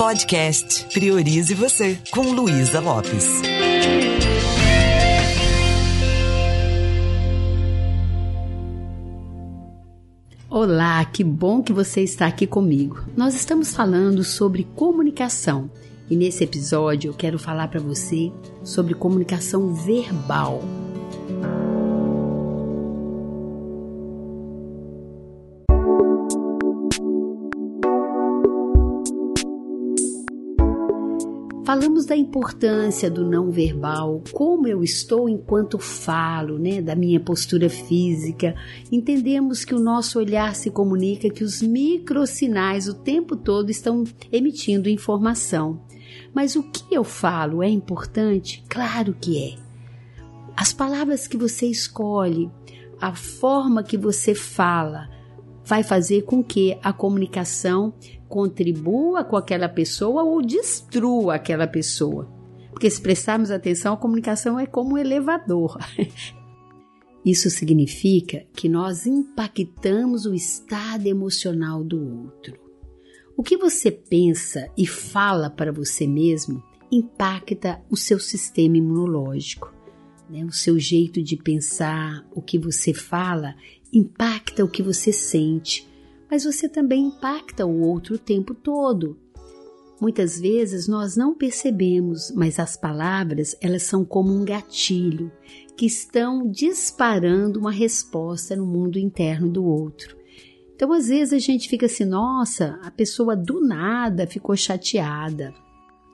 Podcast Priorize Você, com Luísa Lopes. Olá, que bom que você está aqui comigo. Nós estamos falando sobre comunicação e nesse episódio eu quero falar para você sobre comunicação verbal. Falamos da importância do não verbal, como eu estou enquanto falo, né, da minha postura física. Entendemos que o nosso olhar se comunica, que os microsinais o tempo todo estão emitindo informação. Mas o que eu falo é importante? Claro que é. As palavras que você escolhe, a forma que você fala, vai fazer com que a comunicação contribua com aquela pessoa ou destrua aquela pessoa. Porque se prestarmos atenção, a comunicação é como um elevador. Isso significa que nós impactamos o estado emocional do outro. O que você pensa e fala para você mesmo impacta o seu sistema imunológico. Né? O seu jeito de pensar, o que você fala, impacta o que você sente mas você também impacta o outro o tempo todo. Muitas vezes nós não percebemos, mas as palavras, elas são como um gatilho que estão disparando uma resposta no mundo interno do outro. Então, às vezes a gente fica assim, nossa, a pessoa do nada ficou chateada.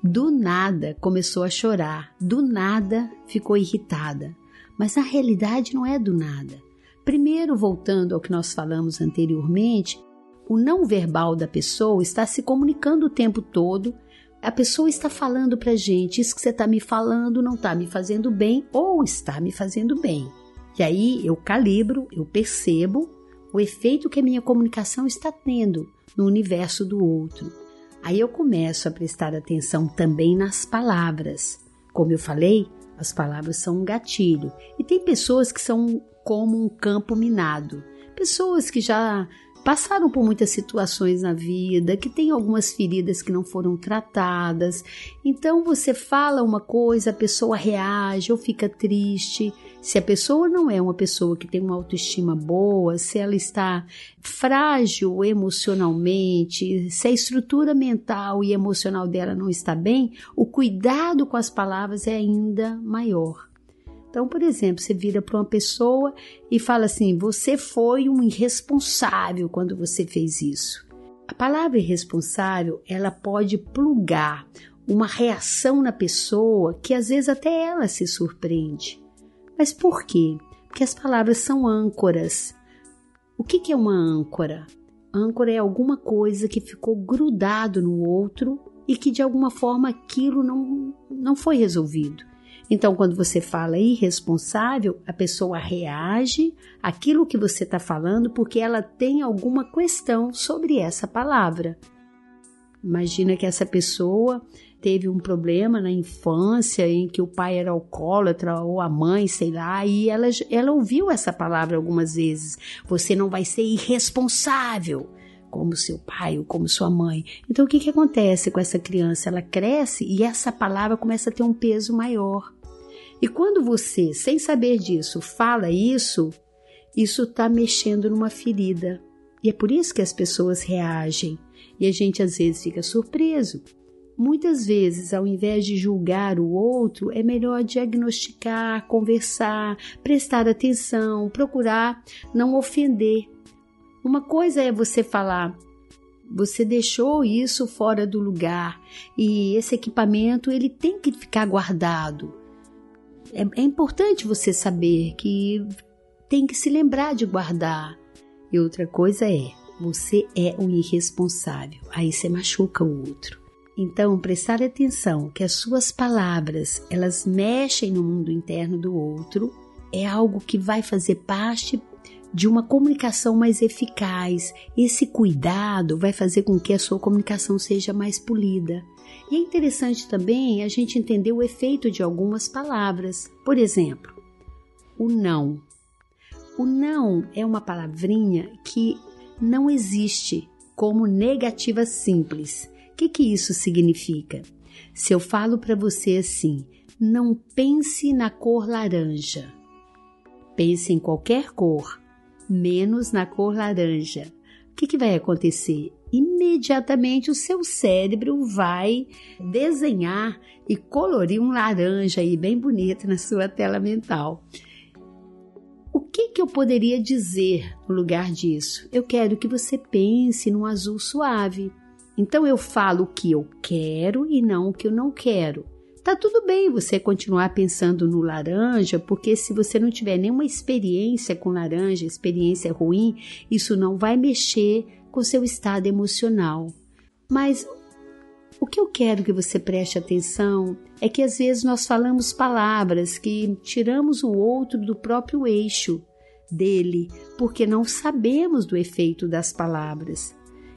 Do nada começou a chorar, do nada ficou irritada. Mas a realidade não é do nada. Primeiro, voltando ao que nós falamos anteriormente, o não verbal da pessoa está se comunicando o tempo todo. A pessoa está falando para gente: isso que você está me falando não está me fazendo bem ou está me fazendo bem. E aí eu calibro, eu percebo o efeito que a minha comunicação está tendo no universo do outro. Aí eu começo a prestar atenção também nas palavras. Como eu falei, as palavras são um gatilho. E tem pessoas que são como um campo minado. Pessoas que já passaram por muitas situações na vida, que tem algumas feridas que não foram tratadas. Então você fala uma coisa, a pessoa reage ou fica triste. Se a pessoa não é uma pessoa que tem uma autoestima boa, se ela está frágil emocionalmente, se a estrutura mental e emocional dela não está bem, o cuidado com as palavras é ainda maior. Então, por exemplo, você vira para uma pessoa e fala assim: você foi um irresponsável quando você fez isso. A palavra irresponsável ela pode plugar uma reação na pessoa que às vezes até ela se surpreende. Mas por quê? Porque as palavras são âncoras. O que, que é uma âncora? Âncora é alguma coisa que ficou grudado no outro e que de alguma forma aquilo não, não foi resolvido. Então, quando você fala irresponsável, a pessoa reage àquilo que você está falando porque ela tem alguma questão sobre essa palavra. Imagina que essa pessoa teve um problema na infância em que o pai era alcoólatra ou a mãe, sei lá, e ela, ela ouviu essa palavra algumas vezes. Você não vai ser irresponsável como seu pai ou como sua mãe. Então o que, que acontece com essa criança? Ela cresce e essa palavra começa a ter um peso maior. E quando você, sem saber disso, fala isso, isso está mexendo numa ferida. E é por isso que as pessoas reagem. E a gente às vezes fica surpreso. Muitas vezes, ao invés de julgar o outro, é melhor diagnosticar, conversar, prestar atenção, procurar não ofender. Uma coisa é você falar, você deixou isso fora do lugar e esse equipamento ele tem que ficar guardado. É, é importante você saber que tem que se lembrar de guardar. E outra coisa é, você é um irresponsável. Aí você machuca o outro. Então, prestar atenção que as suas palavras, elas mexem no mundo interno do outro, é algo que vai fazer parte de uma comunicação mais eficaz. Esse cuidado vai fazer com que a sua comunicação seja mais polida. E é interessante também a gente entender o efeito de algumas palavras. Por exemplo, o não. O não é uma palavrinha que não existe como negativa simples. O que, que isso significa? Se eu falo para você assim, não pense na cor laranja. Pense em qualquer cor, menos na cor laranja. O que, que vai acontecer? Imediatamente o seu cérebro vai desenhar e colorir um laranja aí bem bonito na sua tela mental. O que, que eu poderia dizer no lugar disso? Eu quero que você pense num azul suave. Então eu falo o que eu quero e não o que eu não quero. Tá tudo bem você continuar pensando no laranja, porque se você não tiver nenhuma experiência com laranja, experiência ruim, isso não vai mexer com seu estado emocional. Mas o que eu quero que você preste atenção é que às vezes nós falamos palavras que tiramos o outro do próprio eixo dele, porque não sabemos do efeito das palavras.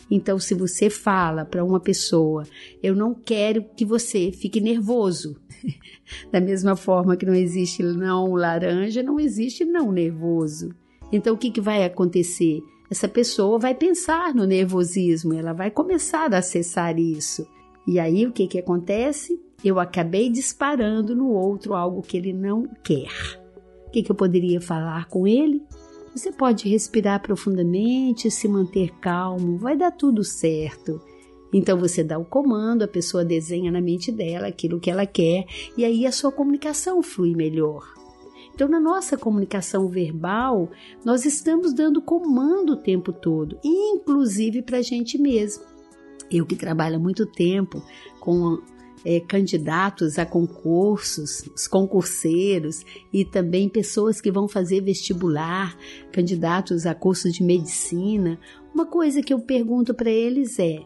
Então, se você fala para uma pessoa, eu não quero que você fique nervoso. da mesma forma que não existe não laranja, não existe não nervoso. Então, o que, que vai acontecer? Essa pessoa vai pensar no nervosismo, ela vai começar a acessar isso. E aí o que, que acontece? Eu acabei disparando no outro algo que ele não quer. O que, que eu poderia falar com ele? Você pode respirar profundamente, se manter calmo, vai dar tudo certo. Então você dá o comando, a pessoa desenha na mente dela aquilo que ela quer e aí a sua comunicação flui melhor. Então, na nossa comunicação verbal, nós estamos dando comando o tempo todo, inclusive para a gente mesmo. Eu que trabalho há muito tempo com é, candidatos a concursos, os concurseiros e também pessoas que vão fazer vestibular, candidatos a cursos de medicina. Uma coisa que eu pergunto para eles é: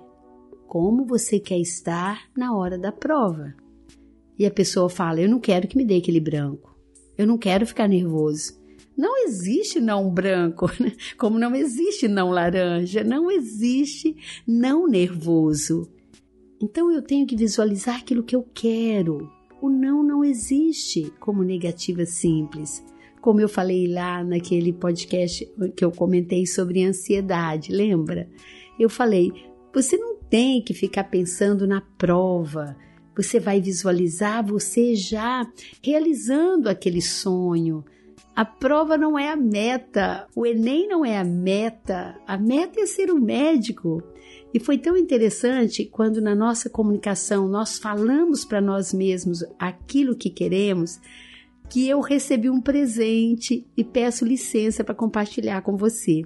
como você quer estar na hora da prova? E a pessoa fala: eu não quero que me dê aquele branco, eu não quero ficar nervoso. Não existe não branco, né? como não existe não laranja, não existe não nervoso. Então eu tenho que visualizar aquilo que eu quero. O não não existe como negativa simples. Como eu falei lá naquele podcast que eu comentei sobre ansiedade, lembra? Eu falei: você não tem que ficar pensando na prova. Você vai visualizar você já realizando aquele sonho, a prova não é a meta, o Enem não é a meta, a meta é ser um médico. E foi tão interessante quando na nossa comunicação nós falamos para nós mesmos aquilo que queremos, que eu recebi um presente e peço licença para compartilhar com você.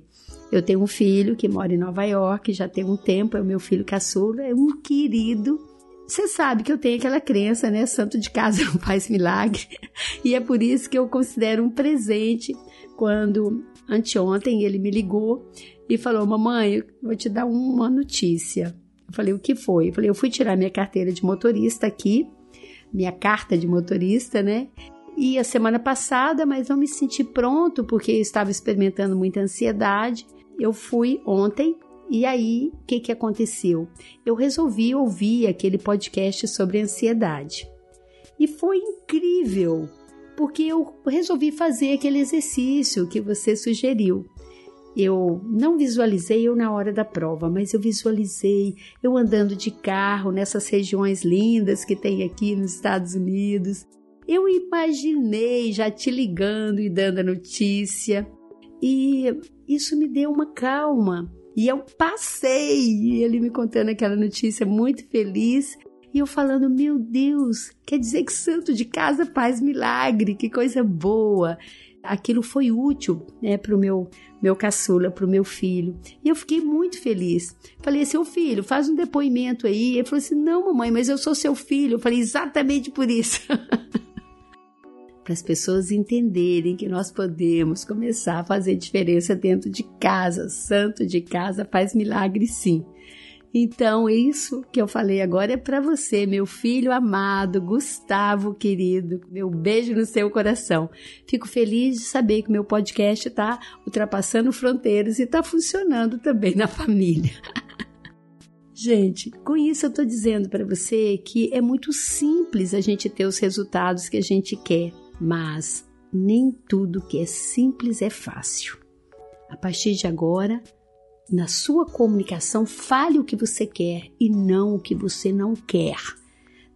Eu tenho um filho que mora em Nova York, já tem um tempo, é o meu filho caçula, é um querido você sabe que eu tenho aquela crença, né? Santo de casa não faz milagre. E é por isso que eu considero um presente quando anteontem ele me ligou e falou: Mamãe, vou te dar uma notícia. Eu falei: O que foi? Eu falei: Eu fui tirar minha carteira de motorista aqui, minha carta de motorista, né? E a semana passada, mas não me senti pronto porque eu estava experimentando muita ansiedade. Eu fui ontem e aí, o que, que aconteceu? Eu resolvi ouvir aquele podcast sobre ansiedade. E foi incrível, porque eu resolvi fazer aquele exercício que você sugeriu. Eu não visualizei eu na hora da prova, mas eu visualizei eu andando de carro nessas regiões lindas que tem aqui nos Estados Unidos. Eu imaginei já te ligando e dando a notícia. E isso me deu uma calma, e eu passei, e ele me contando aquela notícia muito feliz. E eu falando, meu Deus, quer dizer que santo de casa faz milagre, que coisa boa. Aquilo foi útil né, para o meu, meu caçula, para o meu filho. E eu fiquei muito feliz. Falei, seu filho, faz um depoimento aí. Ele falou assim: não, mamãe, mas eu sou seu filho. Eu falei, exatamente por isso. para as pessoas entenderem que nós podemos começar a fazer diferença dentro de casa. Santo de casa faz milagre sim. Então, isso que eu falei agora é para você, meu filho amado, Gustavo querido. Meu beijo no seu coração. Fico feliz de saber que meu podcast está ultrapassando fronteiras e está funcionando também na família. Gente, com isso eu estou dizendo para você que é muito simples a gente ter os resultados que a gente quer mas nem tudo que é simples é fácil. A partir de agora, na sua comunicação, fale o que você quer e não o que você não quer.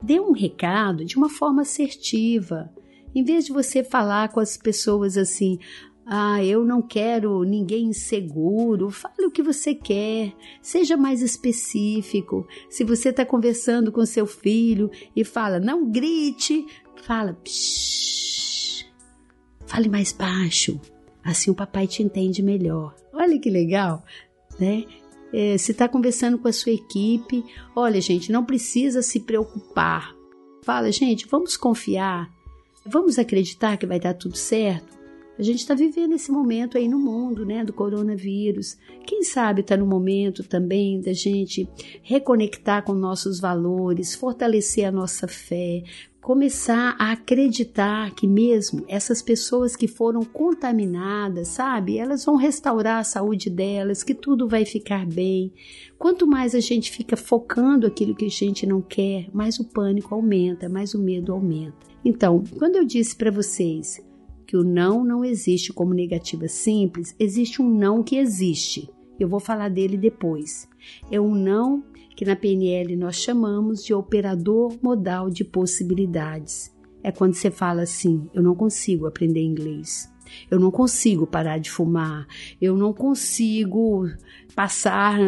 Dê um recado de uma forma assertiva. Em vez de você falar com as pessoas assim, ah, eu não quero ninguém inseguro. Fale o que você quer. Seja mais específico. Se você está conversando com seu filho e fala, não grite, fala, fale mais baixo. Assim o papai te entende melhor. Olha que legal, né? É, se está conversando com a sua equipe, olha, gente, não precisa se preocupar. Fala, gente, vamos confiar, vamos acreditar que vai dar tudo certo. A gente está vivendo esse momento aí no mundo, né, do coronavírus. Quem sabe está no momento também da gente reconectar com nossos valores, fortalecer a nossa fé, começar a acreditar que mesmo essas pessoas que foram contaminadas, sabe, elas vão restaurar a saúde delas, que tudo vai ficar bem. Quanto mais a gente fica focando aquilo que a gente não quer, mais o pânico aumenta, mais o medo aumenta. Então, quando eu disse para vocês que o não não existe como negativa simples, existe um não que existe. Eu vou falar dele depois. É um não que na PNL nós chamamos de operador modal de possibilidades. É quando você fala assim: eu não consigo aprender inglês. Eu não consigo parar de fumar. Eu não consigo passar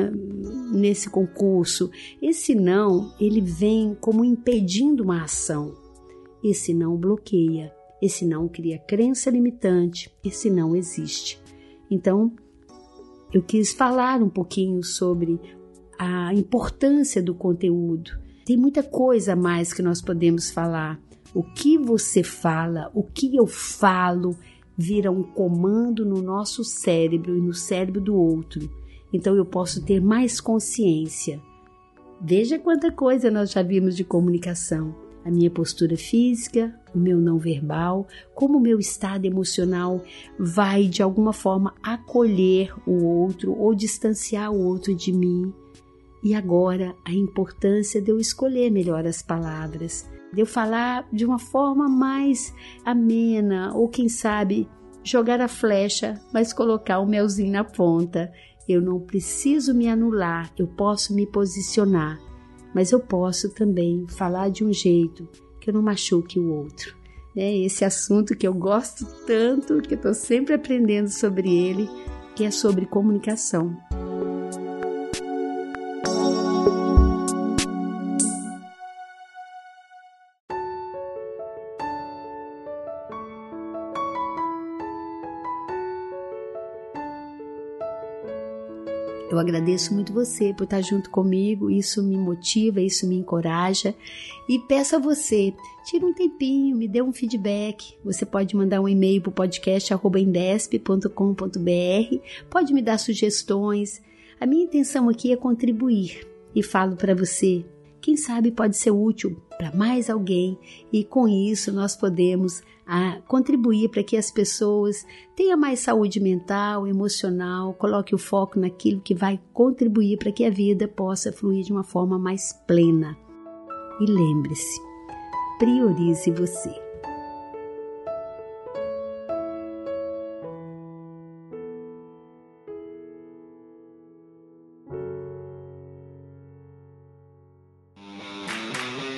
nesse concurso. Esse não, ele vem como impedindo uma ação. Esse não bloqueia. Esse não cria crença limitante. Esse não existe. Então, eu quis falar um pouquinho sobre a importância do conteúdo. Tem muita coisa a mais que nós podemos falar. O que você fala, o que eu falo, vira um comando no nosso cérebro e no cérebro do outro. Então eu posso ter mais consciência. Veja quanta coisa nós já vimos de comunicação. A minha postura física, o meu não verbal, como o meu estado emocional vai de alguma forma acolher o outro ou distanciar o outro de mim. E agora a importância de eu escolher melhor as palavras, de eu falar de uma forma mais amena, ou quem sabe jogar a flecha, mas colocar o melzinho na ponta. Eu não preciso me anular, eu posso me posicionar, mas eu posso também falar de um jeito que eu não machuque o outro. É esse assunto que eu gosto tanto, que eu estou sempre aprendendo sobre ele, que é sobre comunicação. Eu agradeço muito você por estar junto comigo, isso me motiva, isso me encoraja. E peço a você, tire um tempinho, me dê um feedback. Você pode mandar um e-mail para o podcast.com.br, pode me dar sugestões. A minha intenção aqui é contribuir e falo para você quem sabe pode ser útil para mais alguém e com isso nós podemos a contribuir para que as pessoas tenham mais saúde mental, emocional, coloque o foco naquilo que vai contribuir para que a vida possa fluir de uma forma mais plena. E lembre-se, priorize você.